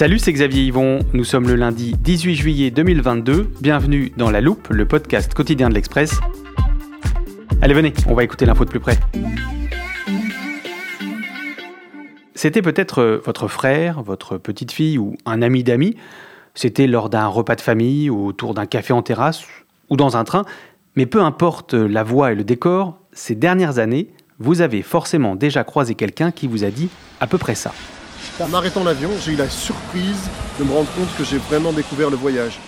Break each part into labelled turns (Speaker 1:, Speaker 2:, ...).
Speaker 1: Salut, c'est Xavier Yvon. Nous sommes le lundi 18 juillet 2022. Bienvenue dans La Loupe, le podcast quotidien de l'Express. Allez, venez, on va écouter l'info de plus près. C'était peut-être euh, votre frère, votre petite fille ou un ami d'amis. C'était lors d'un repas de famille, ou autour d'un café en terrasse ou dans un train. Mais peu importe la voix et le décor, ces dernières années, vous avez forcément déjà croisé quelqu'un qui vous a dit à peu près ça.
Speaker 2: En arrêtant l'avion, j'ai eu la surprise de me rendre compte que j'ai vraiment découvert le voyage.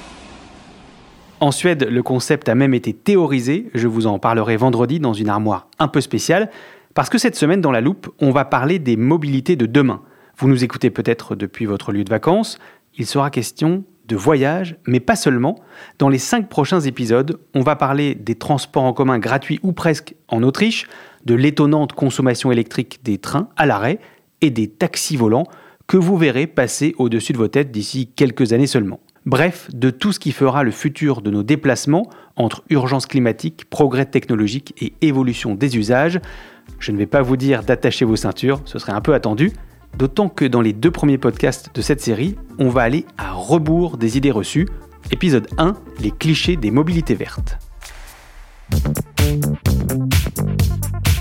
Speaker 1: En Suède, le concept a même été théorisé, je vous en parlerai vendredi dans une armoire un peu spéciale, parce que cette semaine dans la loupe, on va parler des mobilités de demain. Vous nous écoutez peut-être depuis votre lieu de vacances, il sera question de voyage, mais pas seulement. Dans les cinq prochains épisodes, on va parler des transports en commun gratuits ou presque en Autriche, de l'étonnante consommation électrique des trains à l'arrêt et des taxis volants que vous verrez passer au-dessus de vos têtes d'ici quelques années seulement. Bref, de tout ce qui fera le futur de nos déplacements entre urgence climatique, progrès technologique et évolution des usages. Je ne vais pas vous dire d'attacher vos ceintures, ce serait un peu attendu, d'autant que dans les deux premiers podcasts de cette série, on va aller à rebours des idées reçues. Épisode 1, les clichés des mobilités vertes.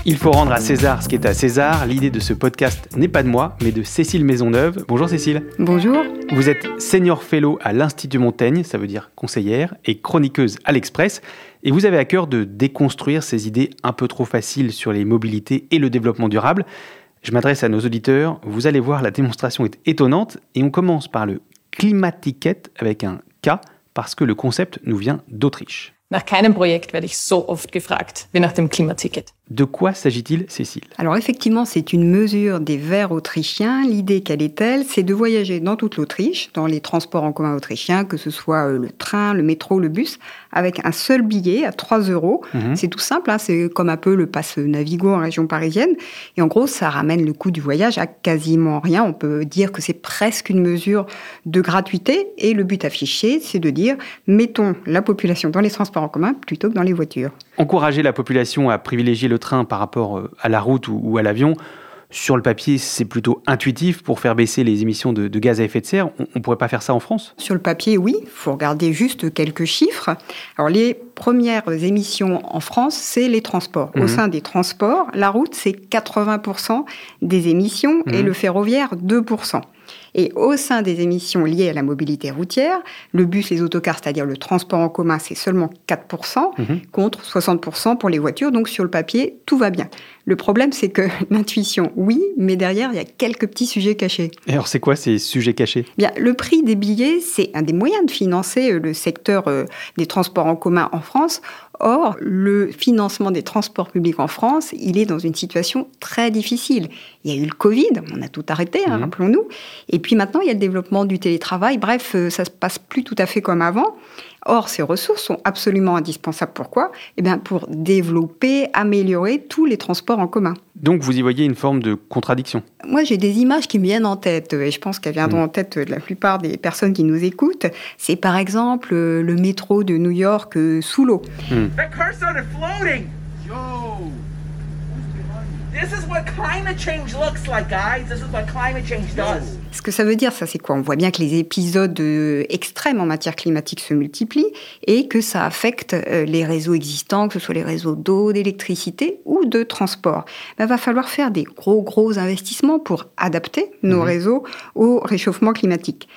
Speaker 1: Il faut rendre à César ce qui est à César. L'idée de ce podcast n'est pas de moi, mais de Cécile Maisonneuve. Bonjour Cécile.
Speaker 3: Bonjour.
Speaker 1: Vous êtes senior fellow à l'Institut Montaigne, ça veut dire conseillère, et chroniqueuse à l'Express. Et vous avez à cœur de déconstruire ces idées un peu trop faciles sur les mobilités et le développement durable. Je m'adresse à nos auditeurs. Vous allez voir, la démonstration est étonnante. Et on commence par le climatiquette avec un K, parce que le concept nous vient d'Autriche.
Speaker 3: Nach keinem Projekt werde ich so oft gefragt wie nach dem Klimaticket.
Speaker 1: De quoi s'agit-il, Cécile?
Speaker 4: Alors effectivement, c'est une mesure des Verts autrichiens. L'idée, quelle est-elle C'est de voyager dans toute l'Autriche, dans les transports en commun autrichiens, que ce soit euh, le train, le métro, le bus, avec un seul billet à 3 euros.
Speaker 1: Mhm.
Speaker 4: C'est tout simple, hein, c'est comme un peu le passe Navigo en région parisienne. Et en gros, ça ramène le coût du voyage à quasiment rien. On peut dire que c'est presque une mesure de gratuité. Et le but affiché, c'est de dire, mettons la population dans les transports en commun plutôt que dans les voitures.
Speaker 1: Encourager la population à privilégier le train par rapport euh, à la route ou, à l'avion, sur le papier, c'est plutôt intuitif pour faire baisser les émissions de, de gaz à effet de serre. On ne pourrait pas faire ça en France?
Speaker 4: Sur le papier, oui. Il faut regarder juste quelques chiffres. Alors, les premières émissions en France, c'est les transports. Au
Speaker 1: Mhm.
Speaker 4: sein des transports, la route, c'est 80% des émissions et
Speaker 1: Mhm.
Speaker 4: le ferroviaire, 2%. Et au sein des émissions liées à la mobilité routière, le bus, les autocars, c'est-à-dire le transport en commun, c'est seulement 4%,
Speaker 1: Mhm.
Speaker 4: contre 60% pour les voitures. Donc sur le papier, tout va bien. Le problème, c'est que l'intuition, oui, mais derrière, il y a quelques petits sujets cachés.
Speaker 1: Et alors, c'est quoi ces sujets cachés?
Speaker 4: Bien, le prix des billets, c'est un des moyens de financer euh, le secteur euh, des transports en commun en France. Or, le financement des transports publics en France, il est dans une situation très difficile. Il y a eu le Covid, on a tout arrêté, hein,
Speaker 1: Mhm.
Speaker 4: rappelons-nous. Et puis maintenant, il y a le développement du télétravail. Bref, euh, ça se passe plus tout à fait comme avant. Or, ces ressources sont absolument indispensables. Pourquoi? Eh bien, pour développer, améliorer tous les transports en commun.
Speaker 1: Donc, vous y voyez une forme de contradiction?
Speaker 4: Moi, j'ai des images qui me viennent en tête, et je pense qu'elles viendront
Speaker 1: Mm.
Speaker 4: en tête de la plupart des personnes qui nous écoutent. C'est par exemple le métro de New York euh, sous l'eau.
Speaker 5: That
Speaker 4: Ce que ça veut dire, ça, c'est quoi? On voit bien que les épisodes euh, extrêmes en matière climatique se multiplient et que ça affecte euh, les réseaux existants, que ce soit les réseaux d'eau, d'électricité ou de transport. Il va falloir faire des gros, gros investissements pour adapter nos réseaux au réchauffement climatique.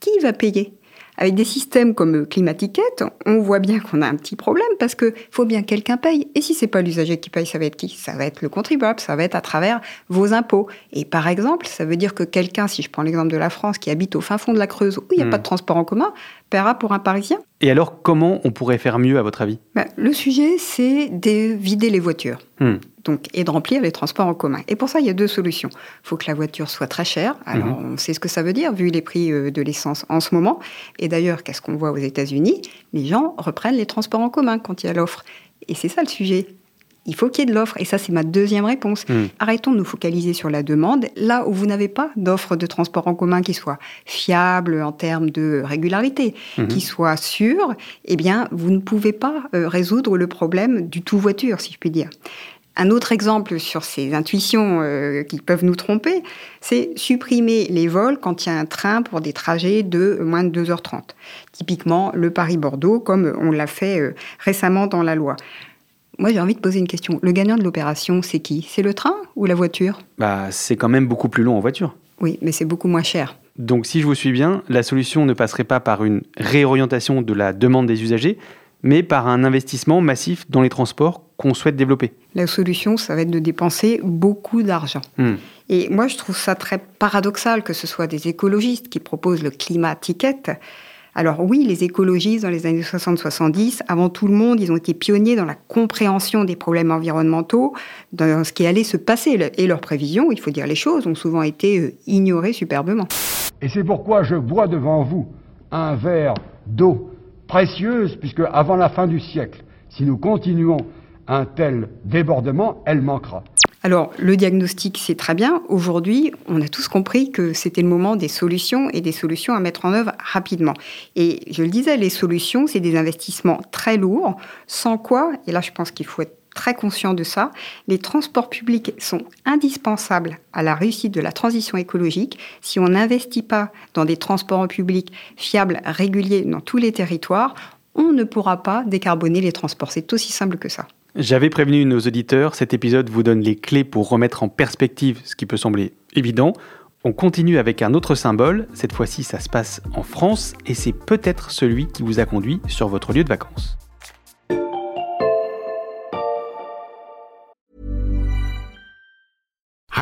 Speaker 4: Qui va payer? Avec des systèmes comme Climatiquette, on voit bien qu'on a un petit problème parce que faut bien que quelqu'un paye. Et si c'est pas l'usager qui paye, ça va être qui? Ça va être le contribuable, ça va être à travers vos impôts. Et par exemple, ça veut dire que quelqu'un, si je prends l'exemple de la France, qui habite au fin fond de la Creuse où il n'y a
Speaker 1: Hmm.
Speaker 4: pas de transport en commun, paiera pour un Parisien.
Speaker 1: Et alors, comment on pourrait faire mieux, à votre avis?
Speaker 4: Ben, le sujet, c'est de vider les voitures.
Speaker 1: Hmm.
Speaker 4: Donc, et de remplir les transports en commun. Et pour ça, il y a deux solutions. Il faut que la voiture soit très chère. Alors,
Speaker 1: Mhm.
Speaker 4: on sait ce que ça veut dire, vu les prix euh, de l'essence en ce moment. Et d'ailleurs, qu'est-ce qu'on voit aux États-Unis? Les gens reprennent les transports en commun quand il y a l'offre. Et c'est ça le sujet. Il faut qu'il y ait de l'offre. Et ça, c'est ma deuxième réponse.
Speaker 1: Mhm.
Speaker 4: Arrêtons de nous focaliser sur la demande, là où vous n'avez pas d'offre de transport en commun qui soit fiable en termes de régularité,
Speaker 1: Mhm.
Speaker 4: qui soit sûre, eh bien, vous ne pouvez pas euh, résoudre le problème du tout voiture, si je puis dire. Un autre exemple sur ces intuitions euh, qui peuvent nous tromper, c'est supprimer les vols quand il y a un train pour des trajets de moins de 2h30. Typiquement le Paris-Bordeaux, comme on l'a fait euh, récemment dans la loi. Moi, j'ai envie de poser une question. Le gagnant de l'opération, c'est qui? C'est le train ou la voiture?
Speaker 1: Bah, c'est quand même beaucoup plus long en voiture.
Speaker 4: Oui, mais c'est beaucoup moins cher.
Speaker 1: Donc, si je vous suis bien, la solution ne passerait pas par une réorientation de la demande des usagers, mais par un investissement massif dans les transports qu'on souhaite développer.
Speaker 4: La solution, ça va être de dépenser beaucoup d'argent.
Speaker 1: Hmm.
Speaker 4: Et moi, je trouve ça très paradoxal que ce soit des écologistes qui proposent le climat ticket. Alors oui, les écologistes dans les années 60-70, avant tout le monde, ils ont été pionniers dans la compréhension des problèmes environnementaux, dans ce qui allait se passer. Et leurs prévisions, il faut dire les choses, ont souvent été euh, ignorées superbement.
Speaker 6: Et c'est pourquoi je bois devant vous un verre d'eau précieuse, puisque avant la fin du siècle, si nous continuons un tel débordement, elle manquera.
Speaker 4: Alors, le diagnostic, c'est très bien. Aujourd'hui, on a tous compris que c'était le moment des solutions et des solutions à mettre en œuvre rapidement. Et je le disais, les solutions, c'est des investissements très lourds, sans quoi, et là je pense qu'il faut être très conscient de ça, les transports publics sont indispensables à la réussite de la transition écologique. Si on n'investit pas dans des transports en public fiables, réguliers dans tous les territoires, on ne pourra pas décarboner les transports. C'est aussi simple que ça.
Speaker 1: J'avais prévenu nos auditeurs, cet épisode vous donne les clés pour remettre en perspective ce qui peut sembler évident. On continue avec un autre symbole, cette fois-ci ça se passe en France et c'est peut-être celui qui vous a conduit sur votre lieu de vacances.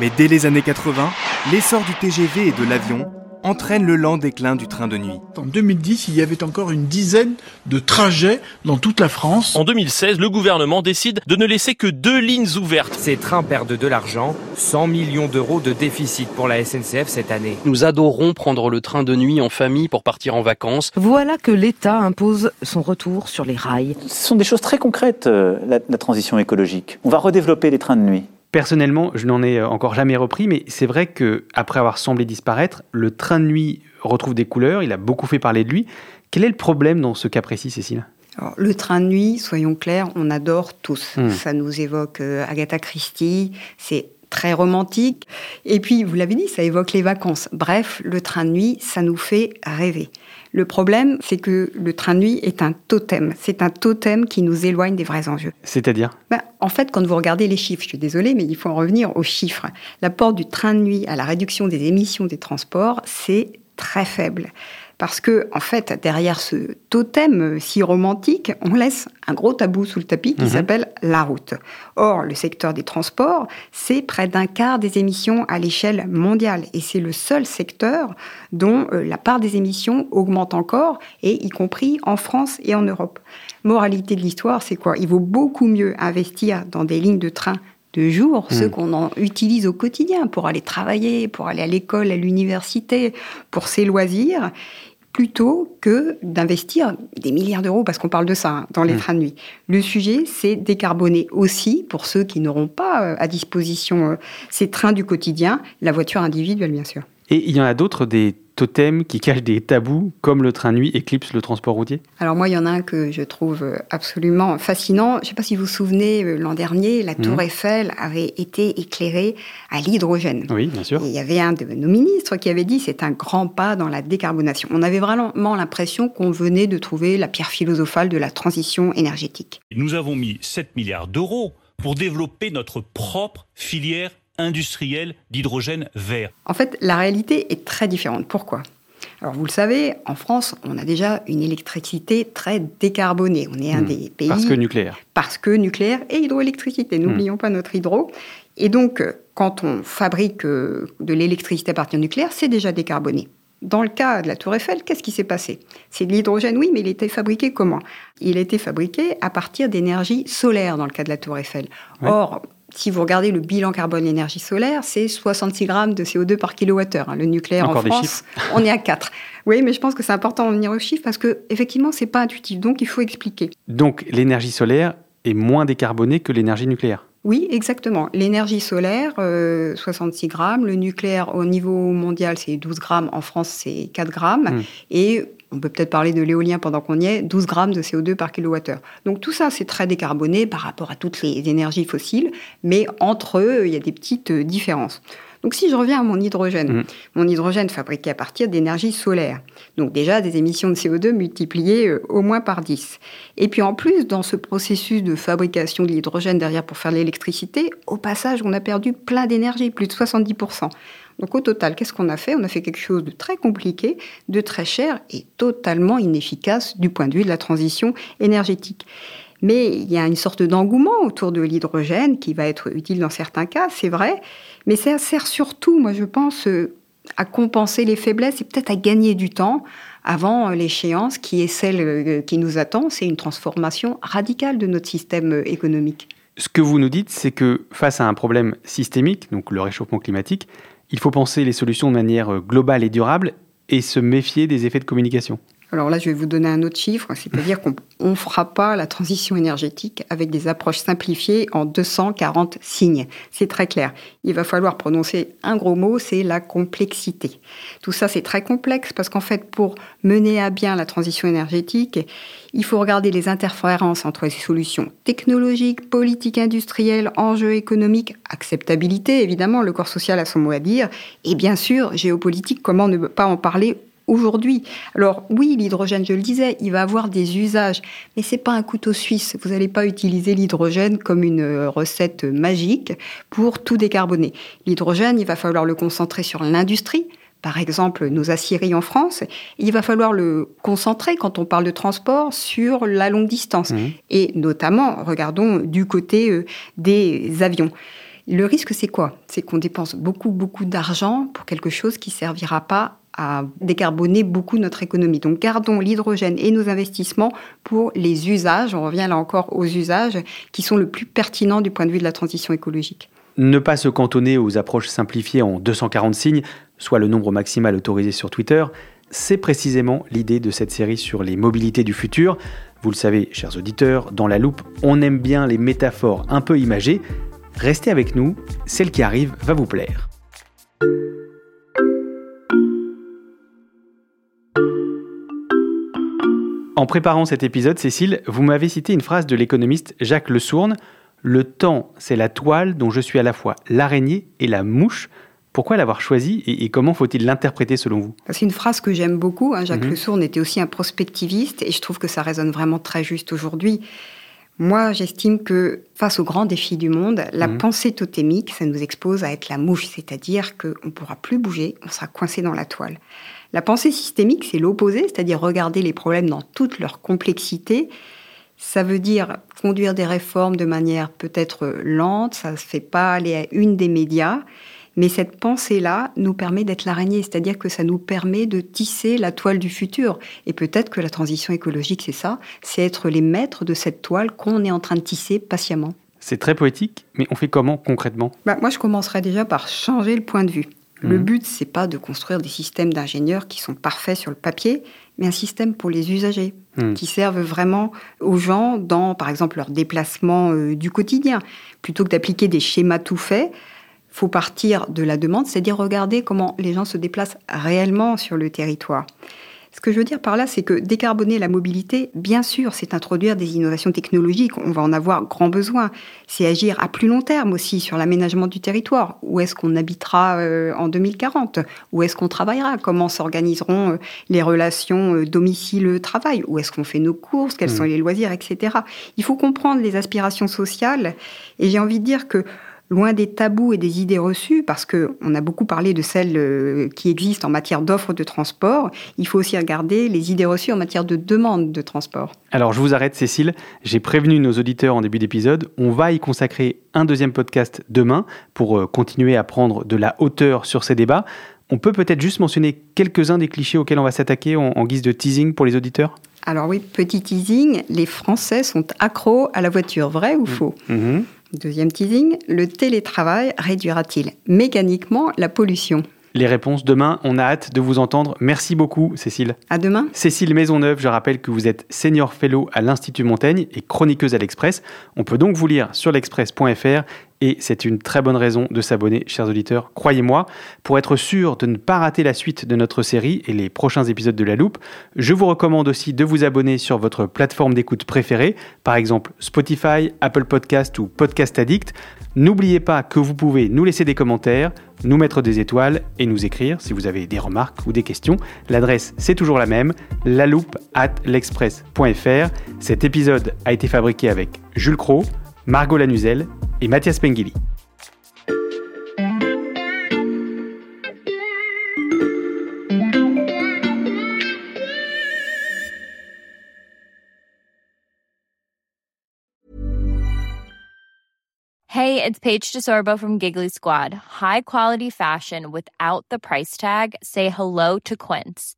Speaker 7: Mais dès les années 80, l'essor du TGV et de l'avion entraîne le lent déclin du train de nuit.
Speaker 8: En 2010, il y avait encore une dizaine de trajets dans toute la France.
Speaker 9: En 2016, le gouvernement décide de ne laisser que deux lignes ouvertes.
Speaker 10: Ces trains perdent de l'argent, 100 millions d'euros de déficit pour la SNCF cette année.
Speaker 11: Nous adorons prendre le train de nuit en famille pour partir en vacances.
Speaker 12: Voilà que l'État impose son retour sur les rails.
Speaker 13: Ce sont des choses très concrètes, euh, la, la transition écologique. On va redévelopper les trains de nuit.
Speaker 1: Personnellement, je n'en ai encore jamais repris, mais c'est vrai que après avoir semblé disparaître, le train de nuit retrouve des couleurs. Il a beaucoup fait parler de lui. Quel est le problème dans ce cas précis, Cécile?
Speaker 4: Alors, le train de nuit, soyons clairs, on adore tous.
Speaker 1: Hmm.
Speaker 4: Ça nous évoque euh, Agatha Christie. C'est très romantique. Et puis, vous l'avez dit, ça évoque les vacances. Bref, le train de nuit, ça nous fait rêver. Le problème, c'est que le train de nuit est un totem. C'est un totem qui nous éloigne des vrais enjeux.
Speaker 1: C'est-à-dire?
Speaker 4: Ben, En fait, quand vous regardez les chiffres, je suis désolée, mais il faut en revenir aux chiffres. L'apport du train de nuit à la réduction des émissions des transports, c'est très faible. Parce que, en fait, derrière ce totem si romantique, on laisse un gros tabou sous le tapis qui mhm. s'appelle la route. Or, le secteur des transports, c'est près d'un quart des émissions à l'échelle mondiale. Et c'est le seul secteur dont euh, la part des émissions augmente encore, et y compris en France et en Europe. Moralité de l'histoire, c'est quoi? Il vaut beaucoup mieux investir dans des lignes de train de jour, ceux hmm. qu'on utilise au quotidien pour aller travailler, pour aller à l'école, à l'université, pour ses loisirs, plutôt que d'investir des milliards d'euros, parce qu'on parle de ça, hein, dans les mmh. trains de nuit. Le sujet, c'est décarboner aussi, pour ceux qui n'auront pas euh, à disposition euh, ces trains du quotidien, la voiture individuelle, bien sûr.
Speaker 1: Et il y en a d'autres, des totems qui cachent des tabous, comme le train de nuit éclipse le transport routier
Speaker 4: Alors moi, il y en a un que je trouve euh, absolument fascinant. Je ne sais pas si vous vous souvenez, euh, l'an dernier, la tour mhm. Eiffel avait été éclairée à l'hydrogène.
Speaker 1: Oui, bien sûr.
Speaker 4: il y avait un de nos ministres qui avait dit c'est un grand pas dans la décarbonation. On avait vraiment l'impression qu'on venait de trouver la pierre philosophale de la transition énergétique.
Speaker 14: Nous avons mis 7 milliards d'euros pour développer notre propre filière industriel d'hydrogène vert
Speaker 4: En fait, la réalité est très différente. Pourquoi? Alors vous le savez, en France, on a déjà une électricité très décarbonée. On est un hmm. des pays...
Speaker 1: Parce que nucléaire.
Speaker 4: Parce que nucléaire et hydroélectricité. N'oublions hmm. pas notre hydro. Et donc, quand on fabrique euh, de l'électricité à partir de nucléaire, c'est déjà décarboné. Dans le cas de la Tour Eiffel, qu'est-ce qui s'est passé? C'est de l'hydrogène, oui, mais il était fabriqué comment? Il a été fabriqué à partir d'énergie solaire dans le cas de la Tour Eiffel. Or, si vous regardez le bilan carbone énergie solaire, c'est 66 grammes de CO2 par kilowattheure. Hein. Le nucléaire en France, on est à 4. Oui, mais je pense que c'est important de venir aux chiffres parce que effectivement, c'est pas intuitif. Donc, il faut expliquer.
Speaker 1: Donc, l'énergie solaire est moins décarbonée que l'énergie nucléaire.
Speaker 4: Oui, exactement. L'énergie solaire, 66 euh, grammes. Le nucléaire, au niveau mondial, c'est 12 grammes. En France, c'est 4 grammes. Hmm. Et on peut peut-être parler de l'éolien pendant qu'on y est, 12 grammes de CO2 par kilowattheure. Donc tout ça, c'est très décarboné par rapport à toutes les énergies fossiles, mais entre eux, il y a des petites euh, différences. Donc si je reviens à mon hydrogène, mmh. mon hydrogène fabriqué à partir d'énergie solaire, donc déjà des émissions de CO2 multipliées euh, au moins par 10. Et puis en plus, dans ce processus de fabrication de l'hydrogène derrière pour faire l'électricité, au passage, on a perdu plein d'énergie, plus de 70%. Donc au total, qu'est-ce qu'on a fait? On a fait quelque chose de très compliqué, de très cher et totalement inefficace du point de vue de la transition énergétique. Mais il y a une sorte d'engouement autour de l'hydrogène qui va être utile dans certains cas, c'est vrai, mais ça sert surtout, moi je pense, euh, à compenser les faiblesses et peut-être à gagner du temps avant l'échéance qui est celle euh, qui nous attend, c'est une transformation radicale de notre système euh, économique.
Speaker 1: Ce que vous nous dites, c'est que face à un problème systémique, donc le réchauffement climatique, il faut penser les solutions de manière euh, globale et durable et se méfier des effets de communication.
Speaker 4: Alors là, je vais vous donner un autre chiffre, c'est-à-dire qu'on ne fera pas la transition énergétique avec des approches simplifiées en 240 signes. C'est très clair. Il va falloir prononcer un gros mot, c'est la complexité. Tout ça, c'est très complexe parce qu'en fait, pour mener à bien la transition énergétique, il faut regarder les interférences entre les solutions technologiques, politiques, industrielles, enjeux économiques, acceptabilité, évidemment, le corps social a son mot à dire, et bien sûr, géopolitique, comment ne pas en parler aujourd'hui. Alors oui, l'hydrogène, je le disais, il va avoir des usages, mais c'est pas un couteau suisse. Vous n'allez pas utiliser l'hydrogène comme une euh, recette magique pour tout décarboner. L'hydrogène, il va falloir le concentrer sur l'industrie. Par exemple, nos aciéries en France, il va falloir le concentrer quand on parle de transport sur la longue distance. Mmh. Et notamment, regardons du côté euh, des avions. Le risque, c'est quoi? C'est qu'on dépense beaucoup, beaucoup d'argent pour quelque chose qui servira pas à décarboner beaucoup notre économie. Donc gardons l'hydrogène et nos investissements pour les usages, on revient là encore aux usages, qui sont le plus pertinents du point de vue de la transition écologique.
Speaker 1: Ne pas se cantonner aux approches simplifiées en 240 signes, soit le nombre maximal autorisé sur Twitter, c'est précisément l'idée de cette série sur les mobilités du futur. Vous le savez, chers auditeurs, dans la loupe, on aime bien les métaphores un peu imagées. Restez avec nous, celle qui arrive va vous plaire. En préparant cet épisode, Cécile, vous m'avez cité une phrase de l'économiste Jacques Le Le temps, c'est la toile dont je suis à la fois l'araignée et la mouche. Pourquoi l'avoir choisi et, comment faut-il l'interpréter selon vous?
Speaker 4: C'est une phrase que j'aime beaucoup. Hein. Jacques
Speaker 1: Mhm.
Speaker 4: Le Sourd était aussi un prospectiviste et je trouve que ça résonne vraiment très juste aujourd'hui. Moi, j'estime que face aux grands défis du monde, la
Speaker 1: Mhm.
Speaker 4: pensée totémique, ça nous expose à être la mouche, c'est-à-dire qu'on ne pourra plus bouger, on sera coincé dans la toile. La pensée systémique, c'est l'opposé, c'est-à-dire regarder les problèmes dans toute leur complexité. Ça veut dire conduire des réformes de manière peut-être lente, ça ne se fait pas aller à une des médias, mais cette pensée-là nous permet d'être l'araignée, c'est-à-dire que ça nous permet de tisser la toile du futur. Et peut-être que la transition écologique, c'est ça, c'est être les maîtres de cette toile qu'on est en train de tisser patiemment.
Speaker 1: C'est très poétique, mais on fait comment concrètement?
Speaker 4: Bah, moi, je commencerai déjà par changer le point de vue. Le
Speaker 1: Mhm.
Speaker 4: but, c'est pas de construire des systèmes d'ingénieurs qui sont parfaits sur le papier, mais un système pour les usagers,
Speaker 1: Mhm.
Speaker 4: qui servent vraiment aux gens dans, par exemple, leur déplacement euh, du quotidien. Plutôt que d'appliquer des schémas tout faits, faut partir de la demande, c'est-à-dire regarder comment les gens se déplacent réellement sur le territoire. Ce que je veux dire par là, c'est que décarboner la mobilité, bien sûr, c'est introduire des innovations technologiques. On va en avoir grand besoin. C'est agir à plus long terme aussi sur l'aménagement du territoire. Où est-ce qu'on habitera euh, en 2040 Où est-ce qu'on travaillera? Comment s'organiseront euh, les relations euh, domicile-travail? Où est-ce qu'on fait nos courses? Quels
Speaker 1: Mhm.
Speaker 4: sont les loisirs, etc. Il faut comprendre les aspirations sociales. Et j'ai envie de dire que loin des tabous et des idées reçues, parce qu'on a beaucoup parlé de celles euh, qui existent en matière d'offres de transport, il faut aussi regarder les idées reçues en matière de demande de transport.
Speaker 1: Alors je vous arrête Cécile, j'ai prévenu nos auditeurs en début d'épisode, on va y consacrer un deuxième podcast demain pour euh, continuer à prendre de la hauteur sur ces débats. On peut peut-être juste mentionner quelques-uns des clichés auxquels on va s'attaquer en, en guise de teasing pour les auditeurs?
Speaker 4: Alors oui, petit teasing, les Français sont accros à la voiture, vrai ou faux?
Speaker 1: Mhm.
Speaker 4: Deuxième teasing, le télétravail réduira-t-il mécaniquement la pollution
Speaker 1: Les réponses demain, on a hâte de vous entendre. Merci beaucoup Cécile.
Speaker 4: À demain
Speaker 1: Cécile Maisonneuve, je rappelle que vous êtes senior fellow à l'Institut Montaigne et chroniqueuse à l'Express. On peut donc vous lire sur l'express.fr et c'est une très bonne raison de s'abonner, chers auditeurs, croyez-moi. Pour être sûr de ne pas rater la suite de notre série et les prochains épisodes de La Loupe, je vous recommande aussi de vous abonner sur votre plateforme d'écoute préférée, par exemple Spotify, Apple Podcast ou Podcast Addict. N'oubliez pas que vous pouvez nous laisser des commentaires, nous mettre des étoiles et nous écrire si vous avez des remarques ou des questions. L'adresse, c'est toujours la même, laloupe at l'express.fr. Cet épisode a été fabriqué avec Jules Cro, Margot Lanuzel et Mathias Pengili.
Speaker 15: Hey, it's Paige DeSorbo from Giggly Squad. High quality fashion without the price tag. Say hello to Quince.